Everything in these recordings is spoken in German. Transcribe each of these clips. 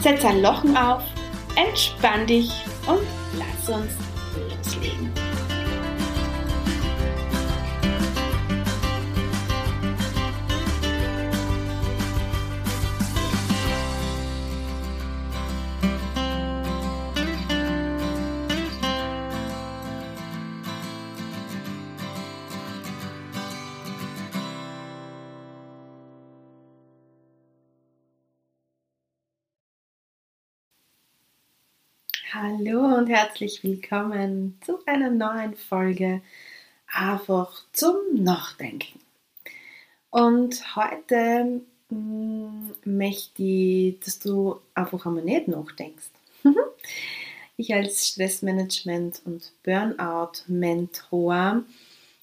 Setz ein Lochen auf, entspann dich und lass uns Hallo und herzlich willkommen zu einer neuen Folge einfach zum Nachdenken. Und heute mh, mm, möchte ich, dass du einfach einmal nicht nachdenkst. ich als Stressmanagement und Burnout-Mentor,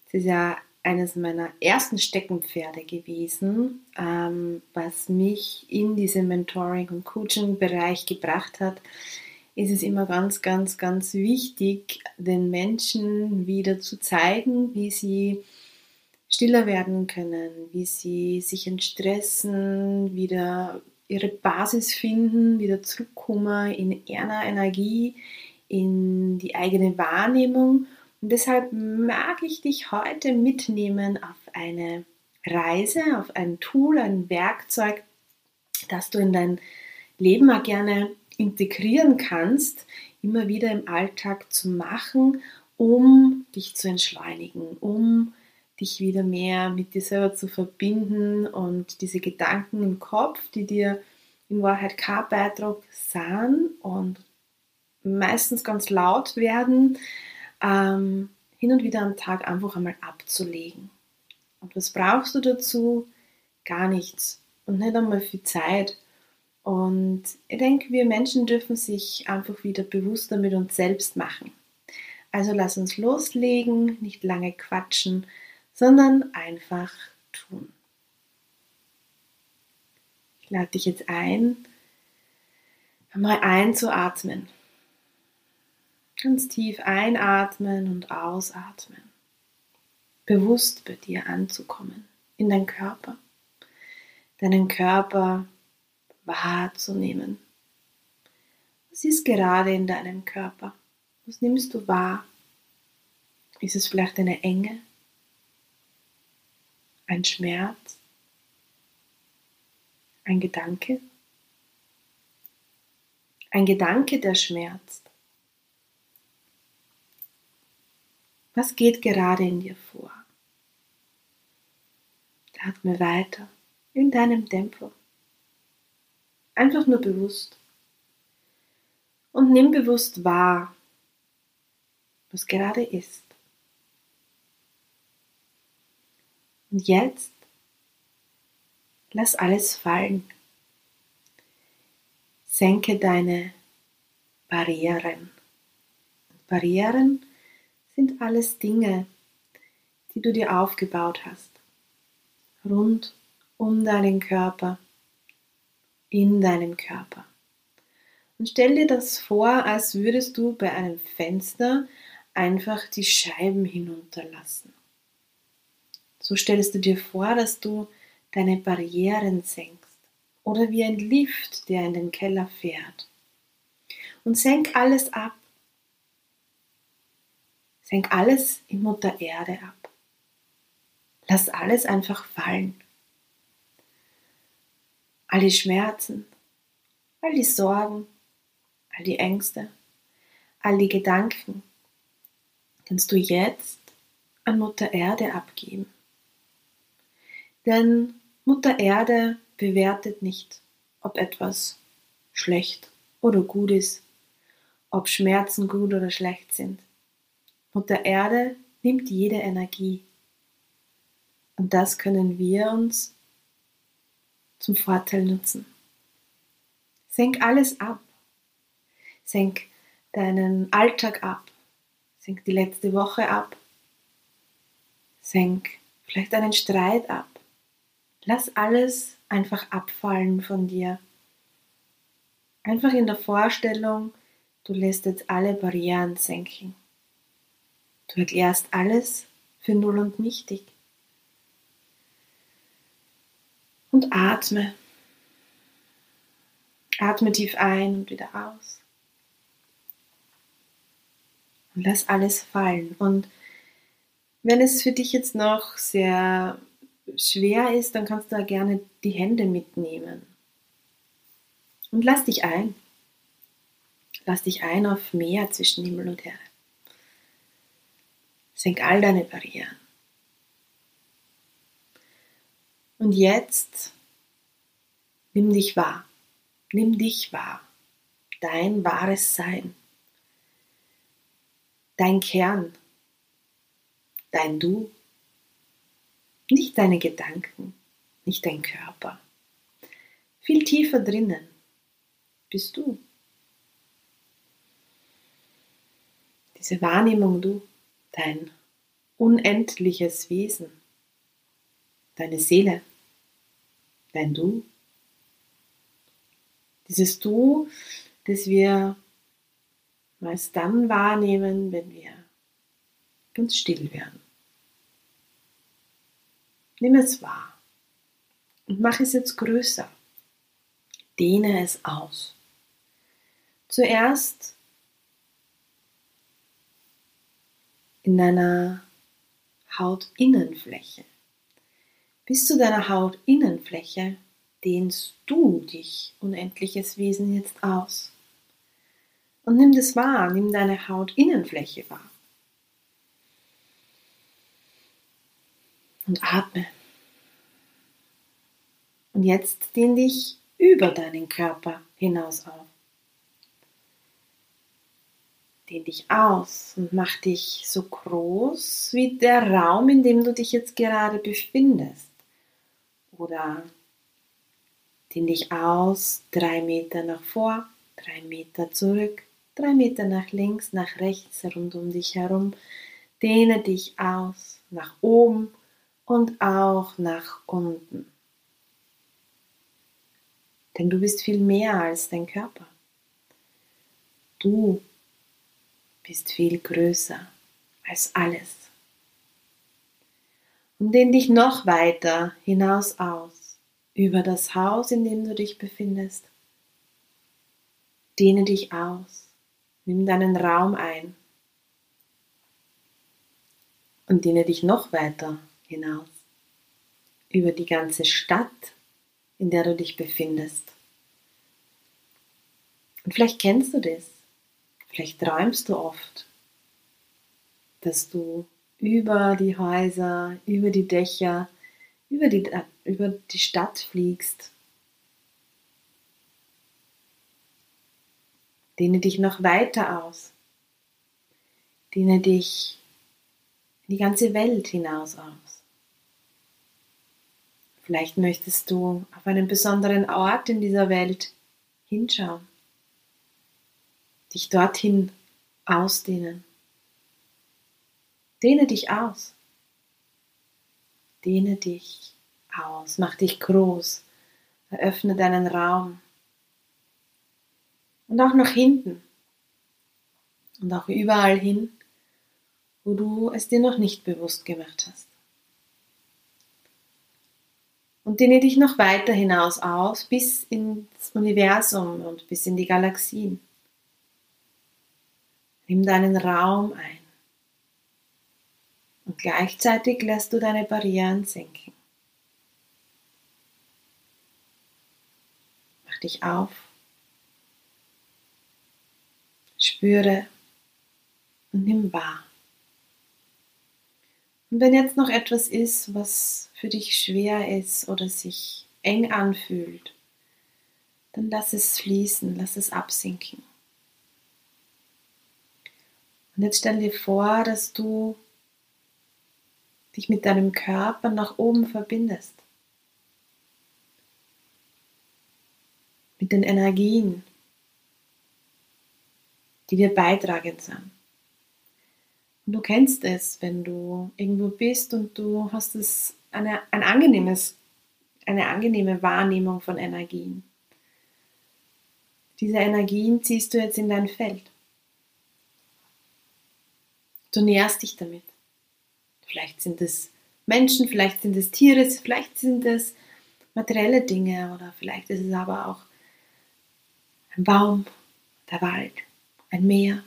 das ist ja eines meiner ersten Steckenpferde gewesen, ähm, was mich in diesen Mentoring- und Coaching-Bereich gebracht hat, ist es immer ganz, ganz, ganz wichtig, den Menschen wieder zu zeigen, wie sie stiller werden können, wie sie sich entstressen, wieder ihre Basis finden, wieder zurückkommen in ihre Energie, in die eigene Wahrnehmung. Und deshalb mag ich dich heute mitnehmen auf eine Reise, auf ein Tool, ein Werkzeug, das du in dein Leben auch gerne integrieren kannst, immer wieder im Alltag zu machen, um dich zu entschleunigen, um dich wieder mehr mit dir selber zu verbinden und diese Gedanken im Kopf, die dir in Wahrheit kein Beitrag sind und meistens ganz laut werden, ähm, hin und wieder am Tag einfach einmal abzulegen. Und was brauchst du dazu? Gar nichts und nicht einmal viel Zeit. Und ich denke, wir Menschen dürfen sich einfach wieder bewusster mit uns selbst machen. Also lass uns loslegen, nicht lange quatschen, sondern einfach tun. Ich lade dich jetzt ein, einmal einzuatmen. Ganz tief einatmen und ausatmen. Bewusst bei dir anzukommen, in deinen Körper. Deinen Körper wahrzunehmen. Was ist gerade in deinem Körper? Was nimmst du wahr? Ist es vielleicht eine Enge? Ein Schmerz? Ein Gedanke? Ein Gedanke, der schmerzt. Was geht gerade in dir vor? Atme weiter in deinem Tempo. Einfach nur bewusst. Und nimm bewusst wahr, was gerade ist. Und jetzt lass alles fallen. Senke deine Barrieren. Barrieren sind alles Dinge, die du dir aufgebaut hast, rund um deinen Körper in deinem Körper. Und stell dir das vor, als würdest du bei einem Fenster einfach die Scheiben hinunterlassen. So stellst du dir vor, dass du deine Barrieren senkst oder wie ein Lift, der in den Keller fährt. Und senk alles ab. Senk alles in Mutter Erde ab. Lass alles einfach fallen. All die Schmerzen, all die Sorgen, all die Ängste, all die Gedanken kannst du jetzt an Mutter Erde abgeben. Denn Mutter Erde bewertet nicht, ob etwas schlecht oder gut ist, ob Schmerzen gut oder schlecht sind. Mutter Erde nimmt jede Energie. Und das können wir uns zum Vorteil nutzen. Senk alles ab. Senk deinen Alltag ab. Senk die letzte Woche ab. Senk vielleicht einen Streit ab. Lass alles einfach abfallen von dir. Einfach in der Vorstellung, du lässt jetzt alle Barrieren senken. Du erklärst alles für null und nichtig. Und atme. Atme tief ein und wieder aus. Und lass alles fallen. Und wenn es für dich jetzt noch sehr schwer ist, dann kannst du da gerne die Hände mitnehmen. Und lass dich ein. Lass dich ein auf Meer zwischen Himmel und Erde. Senk all deine Barrieren. Und jetzt nimm dich wahr. Nimm dich wahr. Dein wahres Sein. Dein Kern. Dein Du. Nicht deine Gedanken, nicht dein Körper. Viel tiefer drinnen bist du. Diese Wahrnehmung du, dein unendliches Wesen, deine Seele, dein Du. Dieses Du, das wir meist dann wahrnehmen, wenn wir ganz still werden. Nimm es wahr und mach es jetzt größer. Dehne es aus. Zuerst in deiner Hautinnenfläche. Bis zu deiner Hautinnenfläche dehnst du dich, unendliches Wesen, jetzt aus. Und nimm das wahr, nimm deine Hautinnenfläche wahr. und atme. Und jetzt dehn dich über deinen Körper hinaus auf. Dehn dich aus und mach dich so groß wie der Raum, in dem du dich jetzt gerade befindest. Oder dehn dich aus, drei Meter nach vor, drei Meter zurück, drei Meter nach links, nach rechts, rund um dich herum. Dehne dich aus, nach oben und auch nach unten. Denn du bist viel mehr als dein Körper. Du bist viel größer als alles. Und dehn dich noch weiter hinaus aus, über das Haus, in dem du dich befindest. Dehne dich aus, nimm deinen Raum ein und dehne dich noch weiter hinaus, über die ganze Stadt, in der du dich befindest. Und vielleicht kennst du das, vielleicht träumst du oft, dass du über die Häuser, über die Dächer, über die, über die Stadt fliegst. Dehne dich noch weiter aus. Dehne dich in die ganze Welt hinaus aus. Vielleicht möchtest du auf einen besonderen Ort in dieser Welt hinschauen, dich dorthin ausdehnen. Dehne dich aus. Dehne dich aus, mach dich groß, eröffne deinen Raum Und auch nach hinten. Und auch überall hin, wo du es dir noch nicht bewusst gemacht hast. Und dehne dich noch weiter hinaus aus, bis ins Universum und bis in die Galaxien. Nimm deinen Raum ein. Und gleichzeitig lässt du deine Barrieren senken. Mach dich auf. Spüre und nimm wahr. Und wenn jetzt noch etwas ist, was für dich schwer ist oder sich eng anfühlt, dann lass es fließen, lass es absinken. Und jetzt stell dir vor, dass du dich mit deinem Körper nach oben verbindest. Mit den Energien, die dir beitragend sind. Und du kennst es, wenn du irgendwo bist und du hast es eine, ein angenehmes, eine angenehme Wahrnehmung von Energien. Diese Energien ziehst du jetzt in dein Feld. Du nährst dich damit. Vielleicht sind es Menschen, vielleicht sind es Tiere, vielleicht sind es materielle Dinge oder vielleicht ist es aber auch ein Baum, der Wald, ein Meer,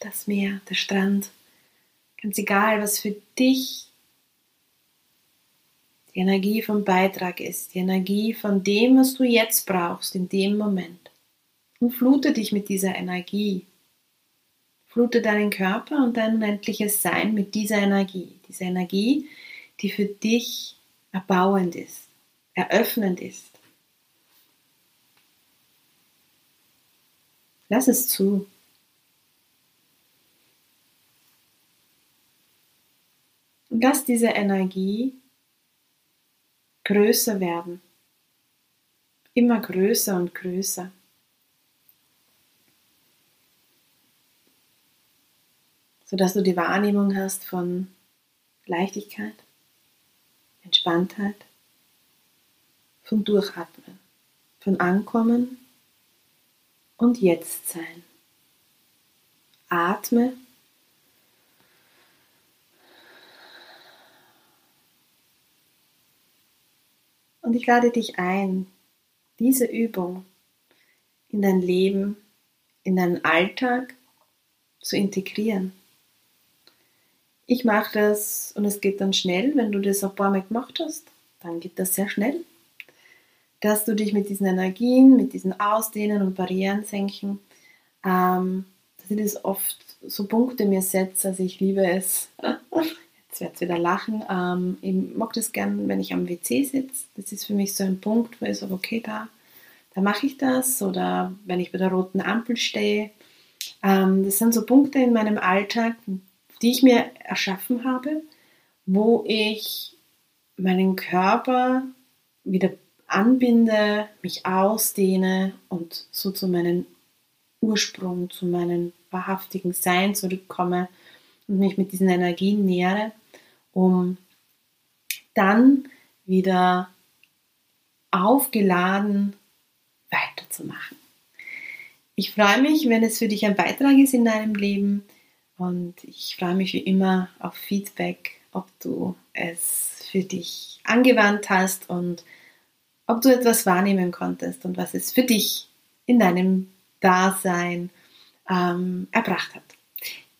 das Meer, der Strand, Ganz egal, was für dich die Energie vom Beitrag ist, die Energie von dem, was du jetzt brauchst, in dem Moment. Und flute dich mit dieser Energie. Flute deinen Körper und dein unendliches Sein mit dieser Energie. Diese Energie, die für dich erbauend ist, eröffnend ist. Lass es zu. Und lass diese Energie größer werden. Immer größer und größer. Sodass du die Wahrnehmung hast von Leichtigkeit, Entspanntheit, von Durchatmen, von Ankommen und Jetztsein. Atme Und ich lade dich ein, diese Übung in dein Leben, in deinen Alltag zu integrieren. Ich mache das und es geht dann schnell, wenn du das ein paar Mal gemacht hast, dann geht das sehr schnell, dass du dich mit diesen Energien, mit diesen Ausdehnen und Barrieren senken, ähm, dass ich das oft so Punkte mir setze, also ich liebe es, Jetzt wird wieder lachen. Ähm, ich mag das gern, wenn ich am WC sitze. Das ist für mich so ein Punkt, wo ich sage, okay, da, da mache ich das. Oder wenn ich bei der roten Ampel stehe. Ähm, das sind so Punkte in meinem Alltag, die ich mir erschaffen habe, wo ich meinen Körper wieder anbinde, mich ausdehne und so zu meinem Ursprung, zu meinem wahrhaftigen Sein zurückkomme und mich mit diesen Energien nähere um dann wieder aufgeladen weiterzumachen. Ich freue mich, wenn es für dich ein Beitrag ist in deinem Leben und ich freue mich wie immer auf Feedback, ob du es für dich angewandt hast und ob du etwas wahrnehmen konntest und was es für dich in deinem Dasein ähm, erbracht hat.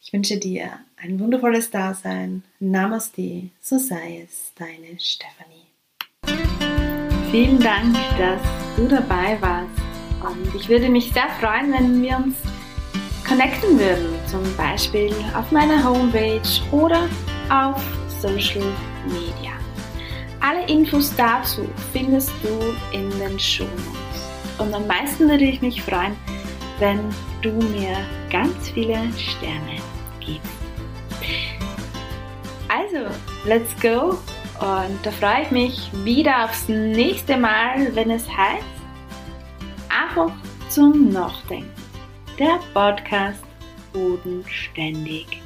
Ich wünsche dir ein wundervolles Dasein. Namaste, so sei es, deine Stefanie. Vielen Dank, dass du dabei warst. Und ich würde mich sehr freuen, wenn wir uns connecten würden, zum Beispiel auf meiner Homepage oder auf Social Media. Alle Infos dazu findest du in den Show Notes. Und am meisten würde ich mich freuen, wenn du mir ganz viele Sterne gibt. Also, let's go! Und da freue ich mich wieder aufs nächste Mal, wenn es heißt, einfach zum Nachdenken. Der Podcast. Bodenständig